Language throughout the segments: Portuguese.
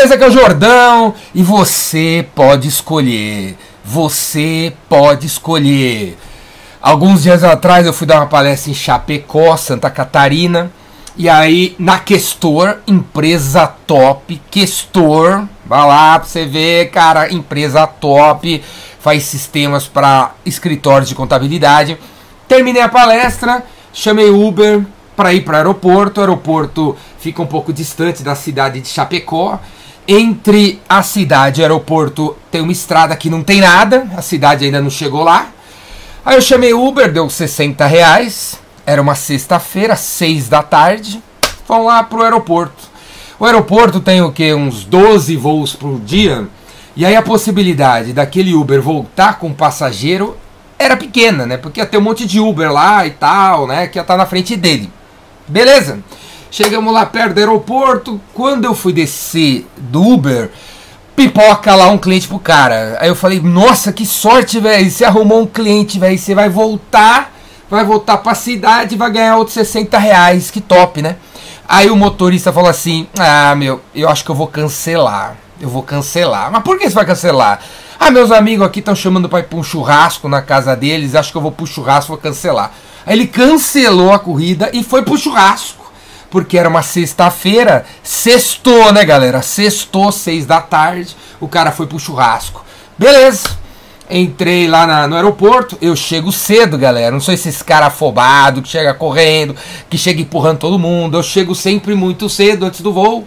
Beleza, que é o Jordão e você pode escolher. Você pode escolher. Alguns dias atrás eu fui dar uma palestra em Chapecó, Santa Catarina. E aí, na Questor, empresa top, Questor, vai lá pra você ver, cara, empresa top, faz sistemas para escritórios de contabilidade. Terminei a palestra, chamei Uber para ir para o aeroporto. O aeroporto fica um pouco distante da cidade de Chapecó. Entre a cidade e o aeroporto tem uma estrada que não tem nada, a cidade ainda não chegou lá. Aí eu chamei Uber, deu 60 reais. Era uma sexta-feira, 6 da tarde. Vamos lá pro aeroporto. O aeroporto tem o que? Uns 12 voos por dia. E aí a possibilidade daquele Uber voltar com passageiro era pequena, né? Porque ia ter um monte de Uber lá e tal, né? Que ia estar na frente dele. Beleza? Chegamos lá perto do aeroporto. Quando eu fui descer do Uber, pipoca lá um cliente pro cara. Aí eu falei, nossa, que sorte, velho. Você arrumou um cliente, velho. Você vai voltar, vai voltar pra cidade vai ganhar outros 60 reais. Que top, né? Aí o motorista falou assim: Ah, meu, eu acho que eu vou cancelar. Eu vou cancelar. Mas por que você vai cancelar? Ah, meus amigos aqui estão chamando para ir pra um churrasco na casa deles. Acho que eu vou pro churrasco, vou cancelar. Aí ele cancelou a corrida e foi pro churrasco porque era uma sexta-feira, sextou, né, galera? Sextou, seis da tarde, o cara foi pro churrasco. Beleza. Entrei lá na, no aeroporto, eu chego cedo, galera. Não sou esses cara afobado que chega correndo, que chega empurrando todo mundo. Eu chego sempre muito cedo antes do voo.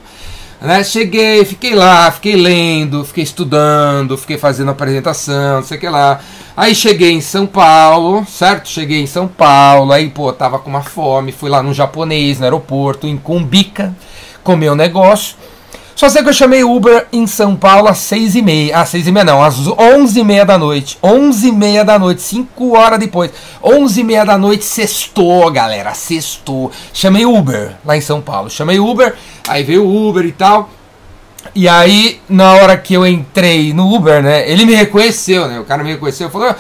Né? Cheguei, fiquei lá, fiquei lendo, fiquei estudando, fiquei fazendo apresentação, não sei o que lá. Aí cheguei em São Paulo, certo? Cheguei em São Paulo, aí, pô, tava com uma fome, fui lá no japonês, no aeroporto, em Cumbica, comer um negócio. Só sei que eu chamei Uber em São Paulo às seis e meia. Às seis e meia não, às onze e meia da noite. Onze e meia da noite, cinco horas depois. Onze e meia da noite, sextou, galera, sextou. Chamei Uber lá em São Paulo. Chamei Uber, aí veio o Uber e tal. E aí, na hora que eu entrei no Uber, né, ele me reconheceu, né, o cara me reconheceu, falou, a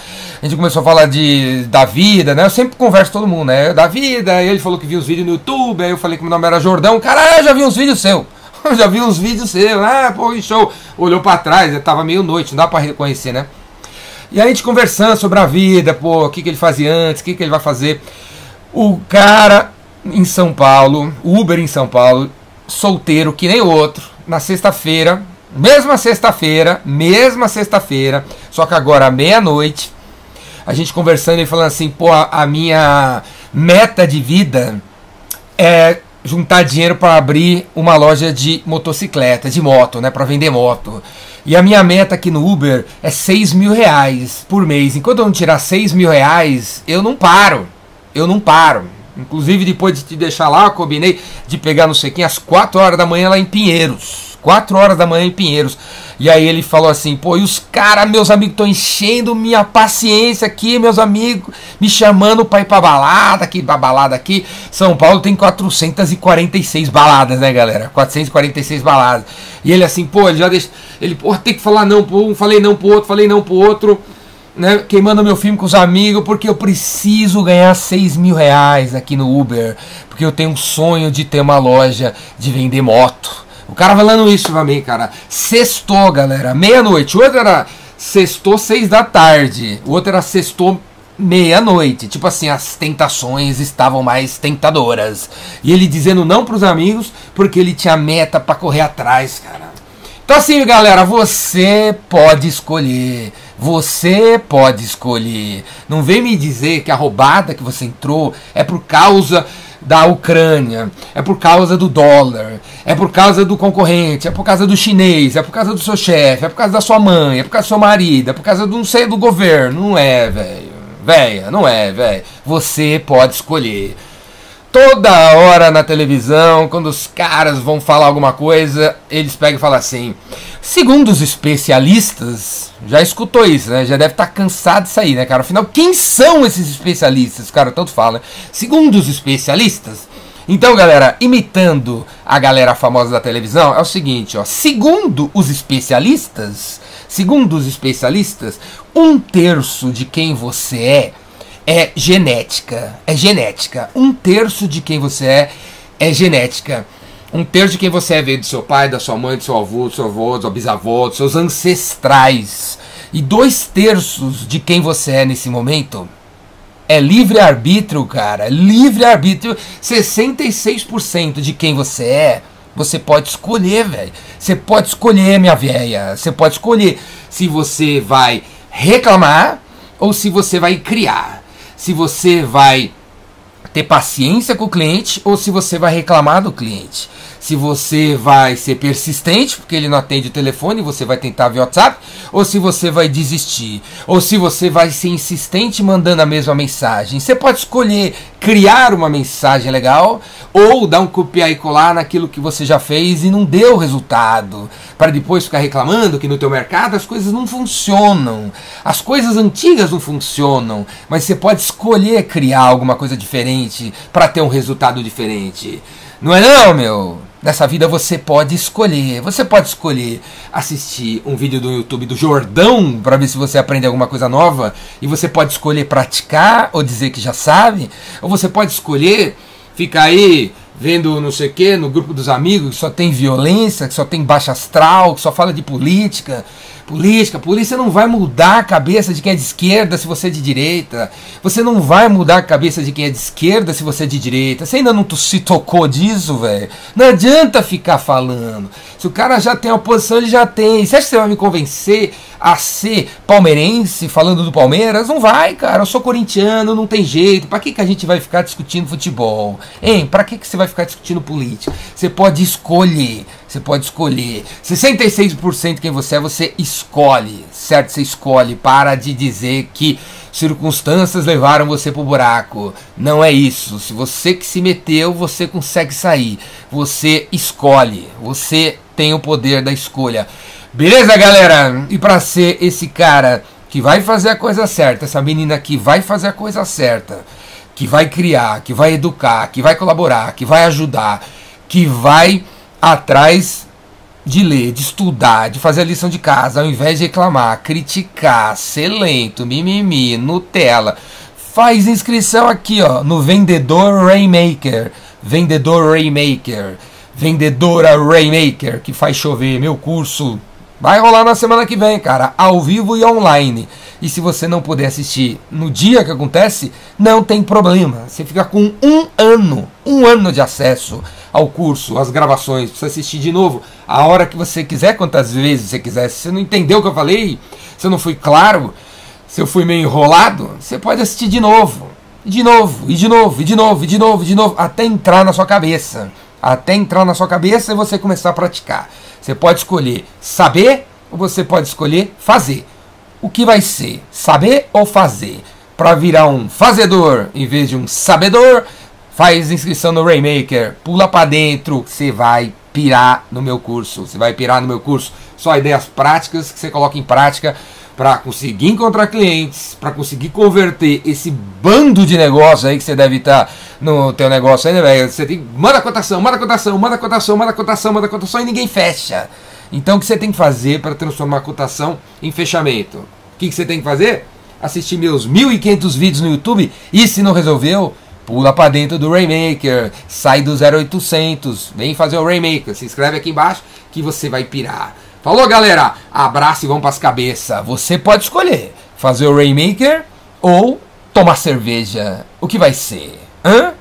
gente começou a falar de, da vida, né, eu sempre converso com todo mundo, né, da vida, ele falou que viu os vídeos no YouTube, aí eu falei que meu nome era Jordão, cara, eu já vi uns vídeos seu. Eu já vi uns vídeos seus, ah, pô, que show. Olhou para trás, tava meio noite, não dá para reconhecer, né? E a gente conversando sobre a vida, pô, o que, que ele fazia antes, o que, que ele vai fazer. O cara em São Paulo, Uber em São Paulo, solteiro que nem outro, na sexta-feira, mesma sexta-feira, mesma sexta-feira, só que agora meia-noite, a gente conversando e falando assim, pô, a minha meta de vida é juntar dinheiro para abrir uma loja de motocicleta, de moto, né? Para vender moto. E a minha meta aqui no Uber é 6 mil reais por mês. Enquanto eu não tirar 6 mil reais, eu não paro. Eu não paro. Inclusive, depois de te deixar lá, eu combinei de pegar no sequinho às 4 horas da manhã lá em Pinheiros. 4 horas da manhã em Pinheiros. E aí ele falou assim: pô, e os caras, meus amigos, estão enchendo minha paciência aqui, meus amigos, me chamando pra ir pra balada aqui, pra balada aqui. São Paulo tem 446 baladas, né, galera? 446 baladas. E ele assim, pô, ele já deixa. Ele, pô, tem que falar não pro um, falei não pro outro, falei não pro outro. Né, queimando meu filme com os amigos, porque eu preciso ganhar 6 mil reais aqui no Uber, porque eu tenho um sonho de ter uma loja de vender moto. O cara falando isso pra mim, cara. Sextou, galera. Meia-noite. O outro era sextou seis da tarde. O outro era sextou meia-noite. Tipo assim, as tentações estavam mais tentadoras. E ele dizendo não pros amigos porque ele tinha meta para correr atrás, cara. Então assim, galera, você pode escolher. Você pode escolher. Não vem me dizer que a roubada que você entrou é por causa da Ucrânia, é por causa do dólar, é por causa do concorrente, é por causa do chinês, é por causa do seu chefe, é por causa da sua mãe, é por causa do seu marido, é por causa do não sei do governo. Não é, velho. Véia, não é, velho. Você pode escolher. Toda hora na televisão, quando os caras vão falar alguma coisa, eles pegam e falam assim: segundo os especialistas, já escutou isso, né? Já deve estar tá cansado disso aí, né, cara? Afinal, quem são esses especialistas? Cara, tanto fala. Segundo os especialistas. Então, galera, imitando a galera famosa da televisão, é o seguinte, ó. Segundo os especialistas, segundo os especialistas, um terço de quem você é é genética. É genética. Um terço de quem você é é genética. Um terço de quem você é veio do seu pai, da sua mãe, do seu avô, do seu avô, do seu bisavô, dos seus ancestrais. E dois terços de quem você é nesse momento é livre-arbítrio, cara. Livre-arbítrio. 66% de quem você é, você pode escolher, velho. Você pode escolher, minha velha. Você pode escolher se você vai reclamar ou se você vai criar. Se você vai ter paciência com o cliente ou se você vai reclamar do cliente se você vai ser persistente, porque ele não atende o telefone, você vai tentar via WhatsApp, ou se você vai desistir, ou se você vai ser insistente mandando a mesma mensagem. Você pode escolher criar uma mensagem legal ou dar um copiar e colar naquilo que você já fez e não deu resultado, para depois ficar reclamando que no teu mercado as coisas não funcionam. As coisas antigas não funcionam, mas você pode escolher criar alguma coisa diferente para ter um resultado diferente. Não é não, meu? Nessa vida você pode escolher. Você pode escolher assistir um vídeo do YouTube do Jordão para ver se você aprende alguma coisa nova. E você pode escolher praticar ou dizer que já sabe. Ou você pode escolher ficar aí vendo não sei o que no grupo dos amigos que só tem violência, que só tem baixa astral, que só fala de política. Política, polícia não vai mudar a cabeça de quem é de esquerda se você é de direita. Você não vai mudar a cabeça de quem é de esquerda se você é de direita. Você ainda não se tocou disso, velho? Não adianta ficar falando. Se o cara já tem a posição, ele já tem. Você acha que você vai me convencer a ser palmeirense falando do Palmeiras? Não vai, cara. Eu sou corintiano, não tem jeito. Pra que, que a gente vai ficar discutindo futebol? Hein? Pra que, que você vai ficar discutindo política? Você pode escolher. Você pode escolher. 66% quem você é, você escolhe. Certo? Você escolhe. Para de dizer que circunstâncias levaram você pro buraco. Não é isso. Se você que se meteu, você consegue sair. Você escolhe. Você tem o poder da escolha. Beleza, galera? E para ser esse cara que vai fazer a coisa certa, essa menina que vai fazer a coisa certa, que vai criar, que vai educar, que vai colaborar, que vai ajudar, que vai atrás de ler, de estudar, de fazer a lição de casa, ao invés de reclamar, criticar, ser lento, mimimi, Nutella. Faz inscrição aqui, ó, no Vendedor Rainmaker. Vendedor Rainmaker. Vendedora Rainmaker, que faz chover. Meu curso vai rolar na semana que vem, cara, ao vivo e online. E se você não puder assistir no dia que acontece, não tem problema. Você fica com um ano, um ano de acesso ao curso, às gravações, para assistir de novo, a hora que você quiser, quantas vezes você quiser. Se você não entendeu o que eu falei, se eu não fui claro, se eu fui meio enrolado, você pode assistir de novo. De novo, e de novo, e de novo, e de novo, e de novo, até entrar na sua cabeça até entrar na sua cabeça e você começar a praticar. Você pode escolher saber ou você pode escolher fazer. O que vai ser? Saber ou fazer? Para virar um fazedor em vez de um sabedor, faz inscrição no Rainmaker, pula para dentro, você vai pirar no meu curso. Você vai pirar no meu curso. Só ideias práticas que você coloca em prática para conseguir encontrar clientes, para conseguir converter esse bando de negócio aí que você deve estar tá no teu negócio aí, né, velho? Você tem manda cotação, manda cotação, manda cotação, manda cotação, manda cotação e ninguém fecha. Então o que você tem que fazer para transformar a cotação em fechamento? O que, que você tem que fazer? Assistir meus 1500 vídeos no YouTube e se não resolveu, pula para dentro do Rainmaker, sai do 0800, vem fazer o Rainmaker, se inscreve aqui embaixo que você vai pirar. Falou, galera? Abraço e vamos pras cabeças. Você pode escolher fazer o Rainmaker ou tomar cerveja. O que vai ser? Hã?